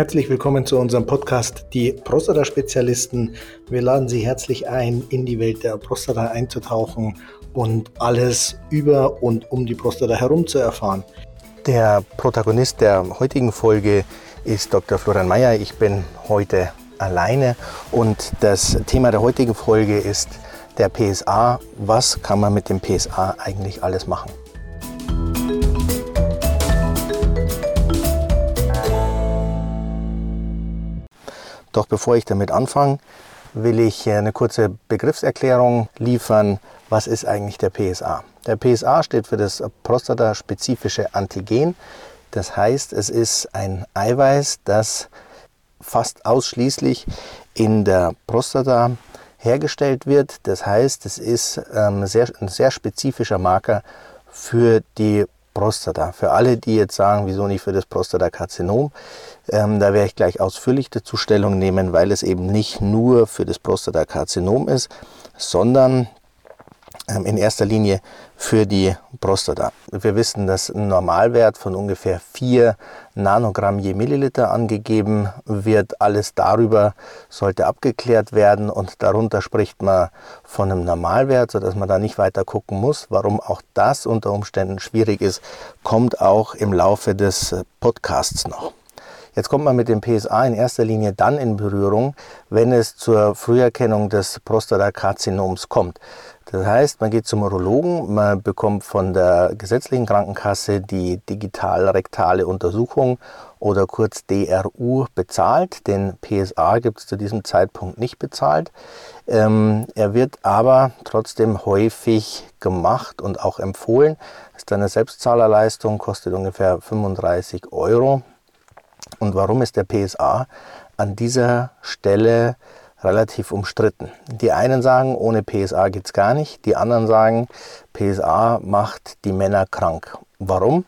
Herzlich willkommen zu unserem Podcast Die Prostata-Spezialisten. Wir laden Sie herzlich ein, in die Welt der Prostata einzutauchen und alles über und um die Prostata herum zu erfahren. Der Protagonist der heutigen Folge ist Dr. Florian Mayer. Ich bin heute alleine und das Thema der heutigen Folge ist der PSA. Was kann man mit dem PSA eigentlich alles machen? Doch bevor ich damit anfange, will ich eine kurze Begriffserklärung liefern. Was ist eigentlich der PSA? Der PSA steht für das prostataspezifische Antigen. Das heißt, es ist ein Eiweiß, das fast ausschließlich in der Prostata hergestellt wird. Das heißt, es ist ähm, sehr, ein sehr spezifischer Marker für die Prostata. Für alle, die jetzt sagen, wieso nicht für das Prostatakarzinom, ähm, da werde ich gleich ausführlich dazu Stellung nehmen, weil es eben nicht nur für das Prostatakarzinom ist, sondern ähm, in erster Linie für die Prostata. Wir wissen, dass ein Normalwert von ungefähr 4 Nanogramm je Milliliter angegeben wird. Alles darüber sollte abgeklärt werden und darunter spricht man von einem Normalwert, sodass man da nicht weiter gucken muss. Warum auch das unter Umständen schwierig ist, kommt auch im Laufe des Podcasts noch. Jetzt kommt man mit dem PSA in erster Linie dann in Berührung, wenn es zur Früherkennung des Prostatakarzinoms kommt. Das heißt, man geht zum Urologen, man bekommt von der gesetzlichen Krankenkasse die digital-rektale Untersuchung oder kurz DRU bezahlt. Den PSA gibt es zu diesem Zeitpunkt nicht bezahlt. Ähm, er wird aber trotzdem häufig gemacht und auch empfohlen. Das ist eine Selbstzahlerleistung, kostet ungefähr 35 Euro. Und warum ist der PSA an dieser Stelle relativ umstritten? Die einen sagen, ohne PSA geht es gar nicht. Die anderen sagen, PSA macht die Männer krank. Warum?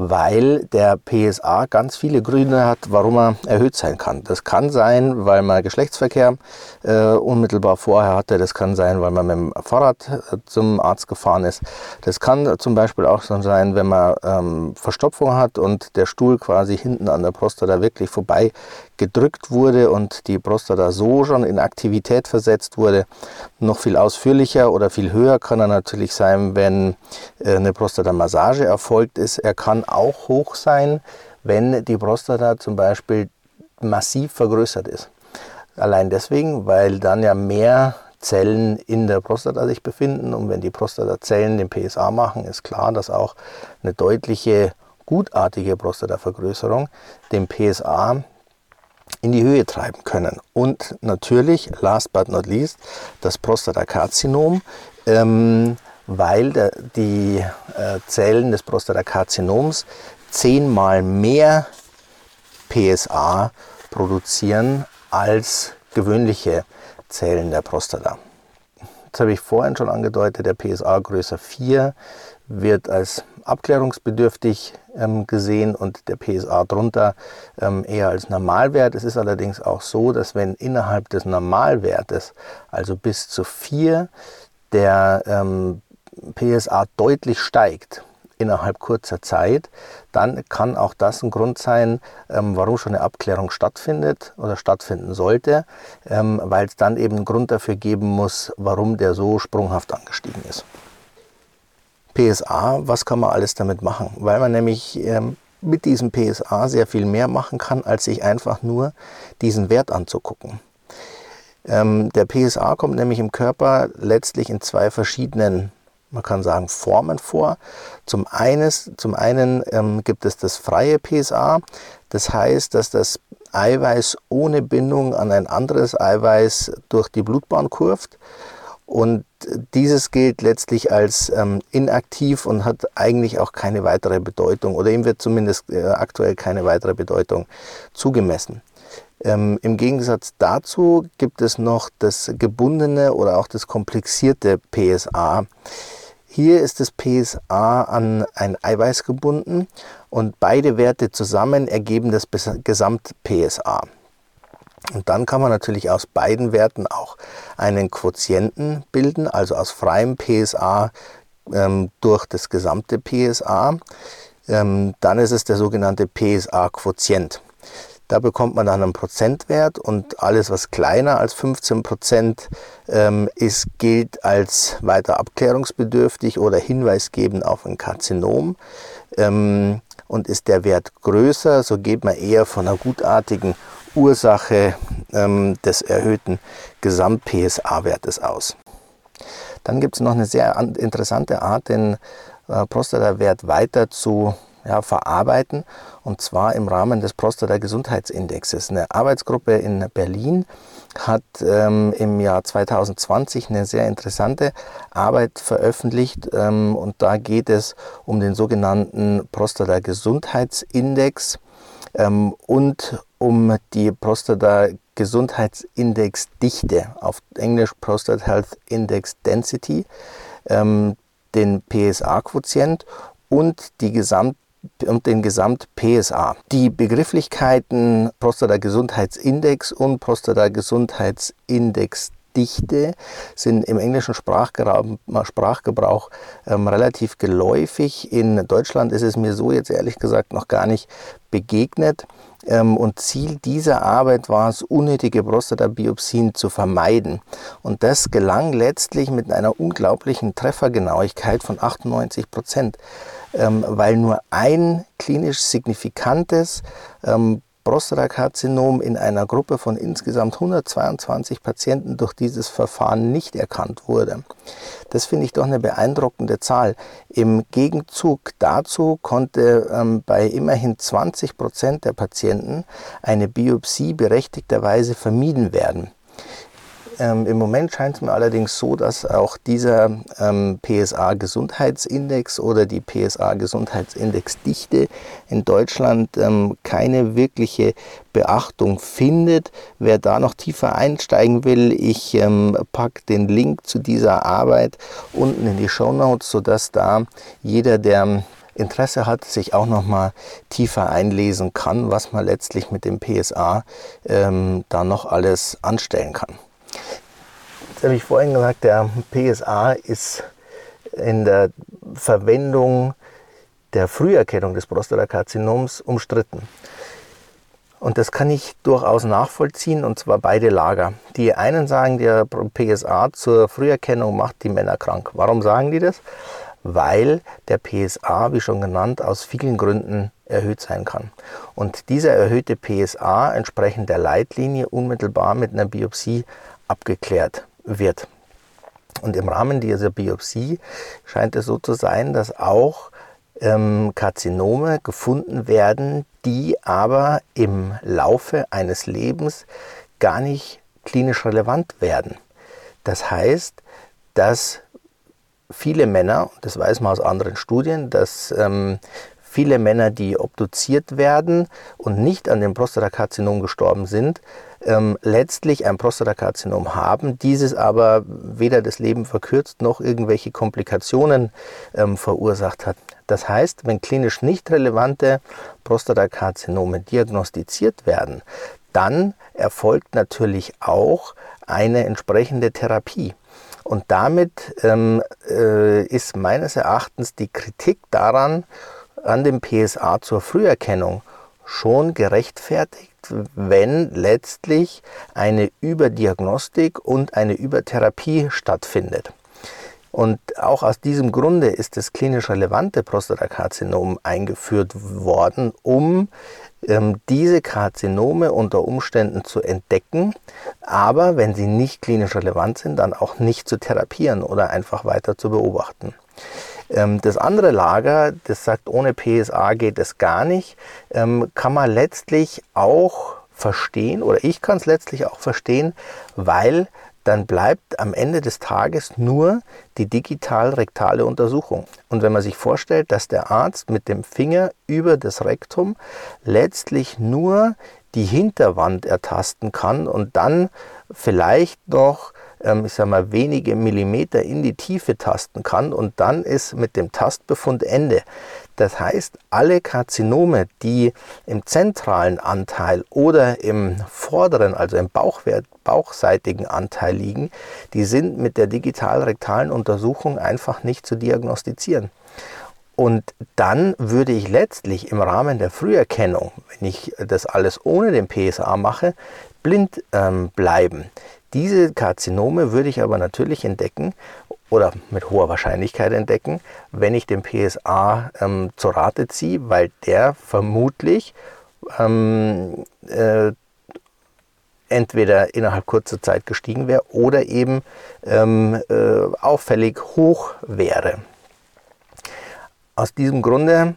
Weil der PSA ganz viele Gründe hat, warum er erhöht sein kann. Das kann sein, weil man Geschlechtsverkehr äh, unmittelbar vorher hatte. Das kann sein, weil man mit dem Fahrrad äh, zum Arzt gefahren ist. Das kann zum Beispiel auch so sein, wenn man ähm, Verstopfung hat und der Stuhl quasi hinten an der Prostata wirklich vorbei gedrückt wurde und die Prostata so schon in Aktivität versetzt wurde. Noch viel ausführlicher oder viel höher kann er natürlich sein, wenn äh, eine Prostata-Massage erfolgt ist. Er kann auch hoch sein, wenn die Prostata zum Beispiel massiv vergrößert ist. Allein deswegen, weil dann ja mehr Zellen in der Prostata sich befinden und wenn die Prostatazellen den PSA machen, ist klar, dass auch eine deutliche gutartige Prostatavergrößerung den PSA in die Höhe treiben können. Und natürlich, last but not least, das Prostatakarzinom, ähm, weil der, die äh, Zellen des Prostatakarzinoms zehnmal mehr PSA produzieren als gewöhnliche Zellen der Prostata. Das habe ich vorhin schon angedeutet, der PSA größer 4 wird als abklärungsbedürftig ähm, gesehen und der PSA drunter ähm, eher als Normalwert. Es ist allerdings auch so, dass wenn innerhalb des Normalwertes, also bis zu 4, der ähm, PSA deutlich steigt, innerhalb kurzer Zeit, dann kann auch das ein Grund sein, ähm, warum schon eine Abklärung stattfindet oder stattfinden sollte, ähm, weil es dann eben einen Grund dafür geben muss, warum der so sprunghaft angestiegen ist. PSA, was kann man alles damit machen? Weil man nämlich ähm, mit diesem PSA sehr viel mehr machen kann, als sich einfach nur diesen Wert anzugucken. Ähm, der PSA kommt nämlich im Körper letztlich in zwei verschiedenen, man kann sagen, Formen vor. Zum, eines, zum einen ähm, gibt es das freie PSA, das heißt, dass das Eiweiß ohne Bindung an ein anderes Eiweiß durch die Blutbahn kurft und dieses gilt letztlich als ähm, inaktiv und hat eigentlich auch keine weitere Bedeutung oder ihm wird zumindest äh, aktuell keine weitere Bedeutung zugemessen. Ähm, Im Gegensatz dazu gibt es noch das gebundene oder auch das komplexierte PSA. Hier ist das PSA an ein Eiweiß gebunden und beide Werte zusammen ergeben das Gesamt-PSA. Und dann kann man natürlich aus beiden Werten auch einen Quotienten bilden, also aus freiem PSA ähm, durch das gesamte PSA. Ähm, dann ist es der sogenannte PSA-Quotient. Da bekommt man dann einen Prozentwert und alles, was kleiner als 15 Prozent ähm, ist, gilt als weiter abklärungsbedürftig oder hinweisgebend auf ein Karzinom. Ähm, und ist der Wert größer, so geht man eher von einer gutartigen Ursache ähm, des erhöhten Gesamt-PSA-Wertes aus. Dann gibt es noch eine sehr interessante Art, den äh, Prostatawert weiter zu ja, verarbeiten und zwar im Rahmen des Prostata-Gesundheitsindexes. Eine Arbeitsgruppe in Berlin hat ähm, im Jahr 2020 eine sehr interessante Arbeit veröffentlicht ähm, und da geht es um den sogenannten Prostata-Gesundheitsindex ähm, und um die Prostata-Gesundheitsindexdichte, auf Englisch Prostate Health Index Density, ähm, den PSA-Quotient und die Gesamt und den Gesamt-PSA. Die Begrifflichkeiten Prostata-Gesundheitsindex und Prostata-Gesundheitsindex Dichte sind im englischen Sprachgebrauch ähm, relativ geläufig. In Deutschland ist es mir so jetzt ehrlich gesagt noch gar nicht begegnet. Ähm, und Ziel dieser Arbeit war es, unnötige Prostatabiopsien zu vermeiden. Und das gelang letztlich mit einer unglaublichen Treffergenauigkeit von 98 Prozent. Ähm, weil nur ein klinisch signifikantes ähm, Prostatakarzinom in einer Gruppe von insgesamt 122 Patienten durch dieses Verfahren nicht erkannt wurde. Das finde ich doch eine beeindruckende Zahl. Im Gegenzug dazu konnte ähm, bei immerhin 20 Prozent der Patienten eine Biopsie berechtigterweise vermieden werden. Ähm, Im Moment scheint es mir allerdings so, dass auch dieser ähm, PSA-Gesundheitsindex oder die PSA-Gesundheitsindexdichte in Deutschland ähm, keine wirkliche Beachtung findet. Wer da noch tiefer einsteigen will, ich ähm, packe den Link zu dieser Arbeit unten in die Show Notes, sodass da jeder, der Interesse hat, sich auch noch mal tiefer einlesen kann, was man letztlich mit dem PSA ähm, da noch alles anstellen kann. Jetzt habe ich vorhin gesagt, der PSA ist in der Verwendung der Früherkennung des Prostatakarzinoms umstritten. Und das kann ich durchaus nachvollziehen, und zwar beide Lager. Die einen sagen, der PSA zur Früherkennung macht die Männer krank. Warum sagen die das? Weil der PSA, wie schon genannt, aus vielen Gründen erhöht sein kann. Und dieser erhöhte PSA entsprechend der Leitlinie unmittelbar mit einer Biopsie abgeklärt wird. Und im Rahmen dieser Biopsie scheint es so zu sein, dass auch ähm, Karzinome gefunden werden, die aber im Laufe eines Lebens gar nicht klinisch relevant werden. Das heißt, dass viele Männer, das weiß man aus anderen Studien, dass ähm, viele Männer, die obduziert werden und nicht an dem Prostatakarzinom gestorben sind, ähm, letztlich ein Prostatakarzinom haben, dieses aber weder das Leben verkürzt noch irgendwelche Komplikationen ähm, verursacht hat. Das heißt, wenn klinisch nicht relevante Prostatakarzinome diagnostiziert werden, dann erfolgt natürlich auch eine entsprechende Therapie. Und damit ähm, äh, ist meines Erachtens die Kritik daran, an dem PSA zur Früherkennung schon gerechtfertigt, wenn letztlich eine Überdiagnostik und eine Übertherapie stattfindet. Und auch aus diesem Grunde ist das klinisch relevante Prostatakarzinom eingeführt worden, um ähm, diese Karzinome unter Umständen zu entdecken, aber wenn sie nicht klinisch relevant sind, dann auch nicht zu therapieren oder einfach weiter zu beobachten. Ähm, das andere Lager, das sagt, ohne PSA geht es gar nicht, ähm, kann man letztlich auch verstehen oder ich kann es letztlich auch verstehen, weil dann bleibt am Ende des Tages nur die digital-rektale Untersuchung. Und wenn man sich vorstellt, dass der Arzt mit dem Finger über das Rektum letztlich nur die Hinterwand ertasten kann und dann vielleicht noch ähm, ich sag mal, wenige Millimeter in die Tiefe tasten kann und dann ist mit dem Tastbefund Ende. Das heißt, alle Karzinome, die im zentralen Anteil oder im vorderen, also im Bauchwert, bauchseitigen Anteil liegen, die sind mit der digital-rektalen Untersuchung einfach nicht zu diagnostizieren. Und dann würde ich letztlich im Rahmen der Früherkennung, wenn ich das alles ohne den PSA mache, blind ähm, bleiben. Diese Karzinome würde ich aber natürlich entdecken oder mit hoher Wahrscheinlichkeit entdecken, wenn ich den PSA ähm, zur Rate ziehe, weil der vermutlich ähm, äh, entweder innerhalb kurzer Zeit gestiegen wäre oder eben ähm, äh, auffällig hoch wäre. Aus diesem Grunde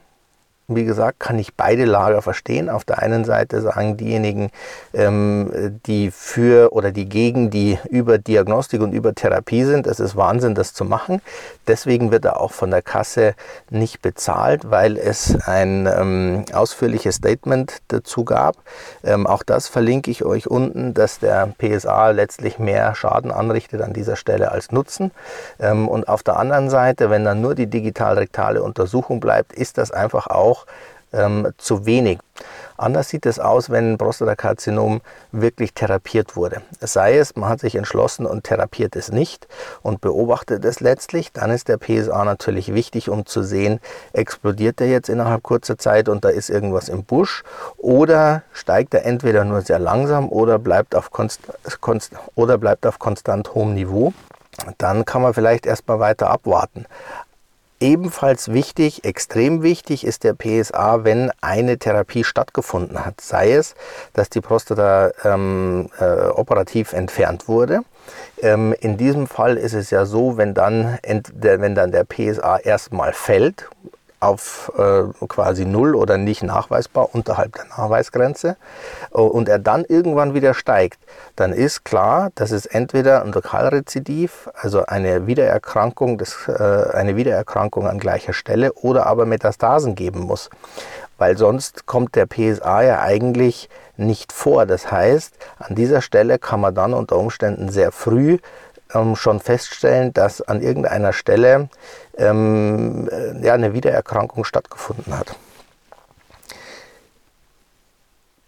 wie gesagt, kann ich beide Lager verstehen. Auf der einen Seite sagen diejenigen, ähm, die für oder die gegen die Überdiagnostik und Übertherapie sind, es ist Wahnsinn, das zu machen. Deswegen wird er auch von der Kasse nicht bezahlt, weil es ein ähm, ausführliches Statement dazu gab. Ähm, auch das verlinke ich euch unten, dass der PSA letztlich mehr Schaden anrichtet an dieser Stelle als Nutzen. Ähm, und auf der anderen Seite, wenn dann nur die digital-rektale Untersuchung bleibt, ist das einfach auch ähm, zu wenig. Anders sieht es aus, wenn ein Prostatakarzinom wirklich therapiert wurde. Sei es, man hat sich entschlossen und therapiert es nicht und beobachtet es letztlich, dann ist der PSA natürlich wichtig, um zu sehen, explodiert er jetzt innerhalb kurzer Zeit und da ist irgendwas im Busch oder steigt er entweder nur sehr langsam oder bleibt auf, konst, konst, oder bleibt auf konstant hohem Niveau. Dann kann man vielleicht erstmal weiter abwarten. Ebenfalls wichtig, extrem wichtig ist der PSA, wenn eine Therapie stattgefunden hat. Sei es, dass die Prostata ähm, äh, operativ entfernt wurde. Ähm, in diesem Fall ist es ja so, wenn dann, wenn dann der PSA erstmal fällt, auf äh, quasi null oder nicht nachweisbar unterhalb der Nachweisgrenze äh, und er dann irgendwann wieder steigt, dann ist klar, dass es entweder ein Lokalrezidiv, also eine Wiedererkrankung, des, äh, eine Wiedererkrankung an gleicher Stelle oder aber Metastasen geben muss. Weil sonst kommt der PSA ja eigentlich nicht vor. Das heißt, an dieser Stelle kann man dann unter Umständen sehr früh ähm, schon feststellen, dass an irgendeiner Stelle ähm, äh, ja, eine Wiedererkrankung stattgefunden hat.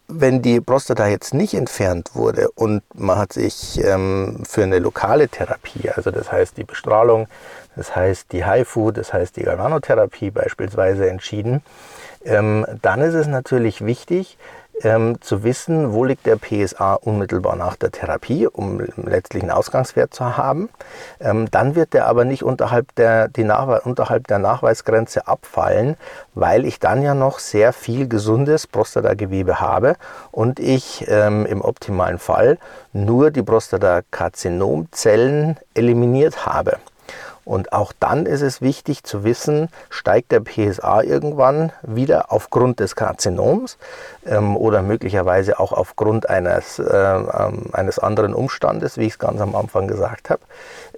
Wenn die Prostata jetzt nicht entfernt wurde und man hat sich ähm, für eine lokale Therapie, also das heißt die Bestrahlung, das heißt die HIFU, das heißt die Galvanotherapie beispielsweise entschieden, ähm, dann ist es natürlich wichtig, ähm, zu wissen, wo liegt der PSA unmittelbar nach der Therapie, um letztlich einen Ausgangswert zu haben. Ähm, dann wird der aber nicht unterhalb der, unterhalb der Nachweisgrenze abfallen, weil ich dann ja noch sehr viel gesundes Prostatagewebe habe und ich ähm, im optimalen Fall nur die Prostatakarzinomzellen eliminiert habe. Und auch dann ist es wichtig zu wissen, steigt der PSA irgendwann wieder aufgrund des Karzinoms ähm, oder möglicherweise auch aufgrund eines, äh, eines anderen Umstandes, wie ich es ganz am Anfang gesagt habe.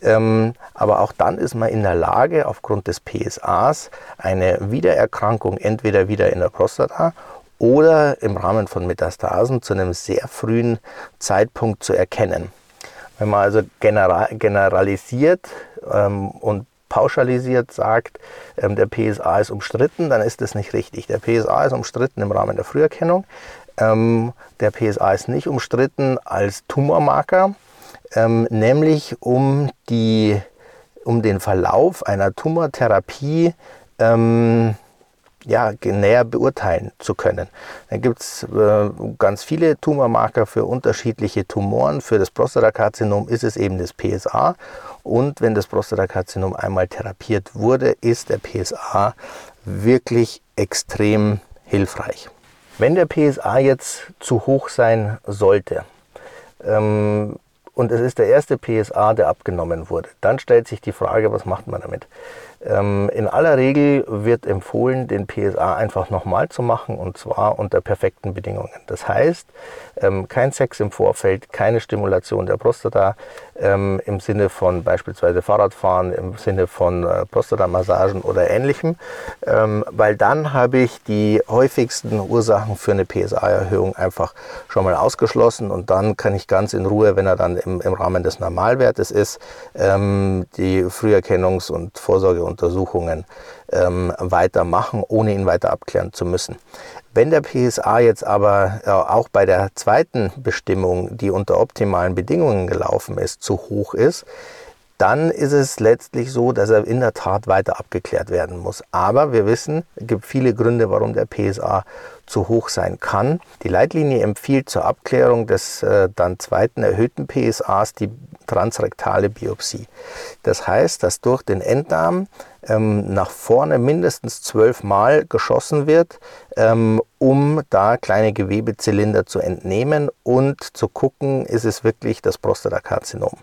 Ähm, aber auch dann ist man in der Lage, aufgrund des PSAs eine Wiedererkrankung entweder wieder in der Prostata oder im Rahmen von Metastasen zu einem sehr frühen Zeitpunkt zu erkennen. Wenn man also general, generalisiert ähm, und pauschalisiert sagt, ähm, der PSA ist umstritten, dann ist das nicht richtig. Der PSA ist umstritten im Rahmen der Früherkennung. Ähm, der PSA ist nicht umstritten als Tumormarker, ähm, nämlich um, die, um den Verlauf einer Tumortherapie ähm, ja, näher beurteilen zu können. Dann gibt es äh, ganz viele Tumormarker für unterschiedliche Tumoren. Für das Prostatakarzinom ist es eben das PSA. Und wenn das Prostatakarzinom einmal therapiert wurde, ist der PSA wirklich extrem hilfreich. Wenn der PSA jetzt zu hoch sein sollte, ähm, und es ist der erste PSA, der abgenommen wurde, dann stellt sich die Frage, was macht man damit? Ähm, in aller Regel wird empfohlen, den PSA einfach nochmal zu machen und zwar unter perfekten Bedingungen. Das heißt, ähm, kein Sex im Vorfeld, keine Stimulation der Prostata ähm, im Sinne von beispielsweise Fahrradfahren, im Sinne von äh, Prostatamassagen oder ähnlichem, weil dann habe ich die häufigsten Ursachen für eine PSA-Erhöhung einfach schon mal ausgeschlossen und dann kann ich ganz in Ruhe, wenn er dann im, im Rahmen des Normalwertes ist, die Früherkennungs- und Vorsorge Untersuchungen ähm, weitermachen, ohne ihn weiter abklären zu müssen. Wenn der PSA jetzt aber äh, auch bei der zweiten Bestimmung, die unter optimalen Bedingungen gelaufen ist, zu hoch ist, dann ist es letztlich so, dass er in der Tat weiter abgeklärt werden muss. Aber wir wissen, es gibt viele Gründe, warum der PSA zu hoch sein kann. Die Leitlinie empfiehlt zur Abklärung des äh, dann zweiten erhöhten PSAs die transrektale Biopsie. Das heißt, dass durch den Enddarm ähm, nach vorne mindestens zwölfmal geschossen wird, ähm, um da kleine Gewebezylinder zu entnehmen und zu gucken, ist es wirklich das Prostatakarzinom.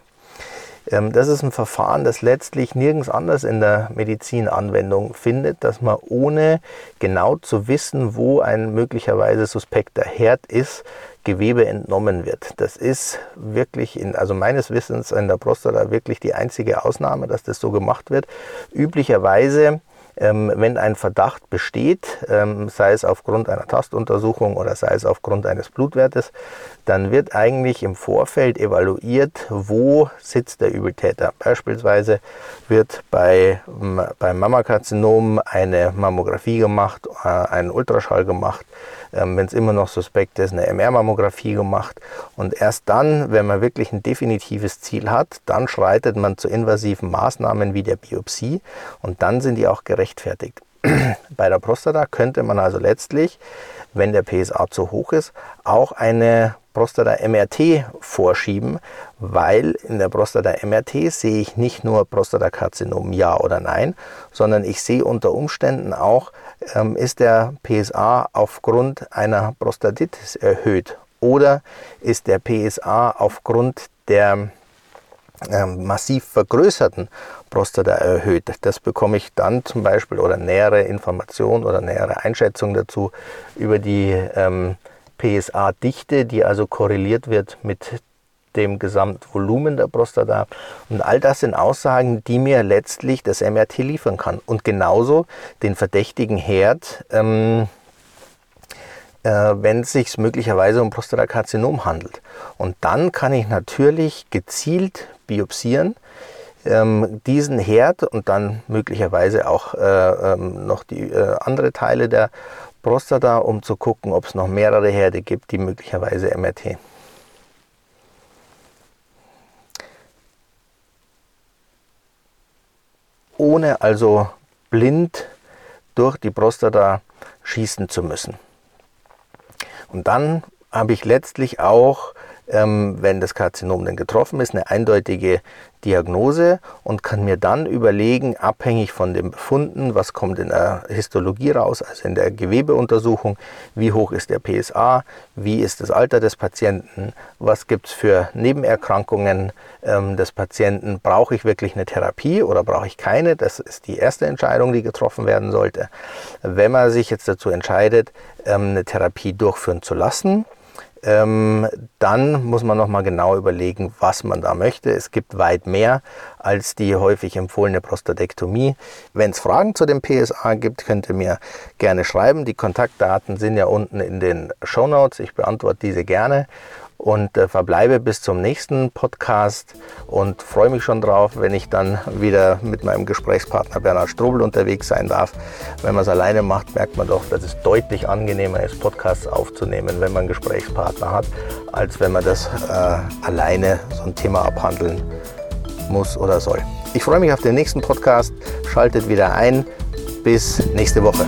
Ähm, das ist ein Verfahren, das letztlich nirgends anders in der Medizin Anwendung findet, dass man ohne genau zu wissen, wo ein möglicherweise suspekter Herd ist, Gewebe entnommen wird. Das ist wirklich, in, also meines Wissens in der Prostata wirklich die einzige Ausnahme, dass das so gemacht wird. Üblicherweise ähm, wenn ein Verdacht besteht, ähm, sei es aufgrund einer Tastuntersuchung oder sei es aufgrund eines Blutwertes, dann wird eigentlich im Vorfeld evaluiert, wo sitzt der Übeltäter. Beispielsweise wird bei, beim Mammakarzinom eine Mammographie gemacht, äh, ein Ultraschall gemacht, ähm, wenn es immer noch suspekt ist, eine MR-Mammographie gemacht. Und erst dann, wenn man wirklich ein definitives Ziel hat, dann schreitet man zu invasiven Maßnahmen wie der Biopsie und dann sind die auch gerechtfertigt. Bei der Prostata könnte man also letztlich, wenn der PSA zu hoch ist, auch eine Prostata-MRT vorschieben, weil in der Prostata-MRT sehe ich nicht nur Prostatakarzinom ja oder nein, sondern ich sehe unter Umständen auch, ähm, ist der PSA aufgrund einer Prostatitis erhöht oder ist der PSA aufgrund der ähm, massiv vergrößerten Prostata erhöht. Das bekomme ich dann zum Beispiel oder nähere Informationen oder nähere Einschätzungen dazu über die ähm, PSA-Dichte, die also korreliert wird mit dem Gesamtvolumen der Prostata. Und all das sind Aussagen, die mir letztlich das MRT liefern kann. Und genauso den verdächtigen Herd, ähm, äh, wenn es sich möglicherweise um Prostatakarzinom handelt. Und dann kann ich natürlich gezielt biopsieren, ähm, diesen Herd und dann möglicherweise auch äh, ähm, noch die äh, andere Teile der Prostata, um zu gucken, ob es noch mehrere Herde gibt, die möglicherweise MRT. Ohne also blind durch die Prostata schießen zu müssen. Und dann habe ich letztlich auch ähm, wenn das Karzinom dann getroffen ist, eine eindeutige Diagnose und kann mir dann überlegen, abhängig von den Befunden, was kommt in der Histologie raus, also in der Gewebeuntersuchung, wie hoch ist der PSA, wie ist das Alter des Patienten, was gibt es für Nebenerkrankungen ähm, des Patienten, brauche ich wirklich eine Therapie oder brauche ich keine, das ist die erste Entscheidung, die getroffen werden sollte. Wenn man sich jetzt dazu entscheidet, ähm, eine Therapie durchführen zu lassen, ähm, dann muss man nochmal genau überlegen, was man da möchte. Es gibt weit mehr als die häufig empfohlene Prostatektomie. Wenn es Fragen zu dem PSA gibt, könnt ihr mir gerne schreiben. Die Kontaktdaten sind ja unten in den Show Notes. Ich beantworte diese gerne und äh, verbleibe bis zum nächsten Podcast und freue mich schon drauf, wenn ich dann wieder mit meinem Gesprächspartner Bernhard Strobel unterwegs sein darf. Wenn man es alleine macht, merkt man doch, dass es deutlich angenehmer ist, Podcasts aufzunehmen, wenn man einen Gesprächspartner hat, als wenn man das äh, alleine so ein Thema abhandeln muss oder soll. Ich freue mich auf den nächsten Podcast. Schaltet wieder ein. Bis nächste Woche.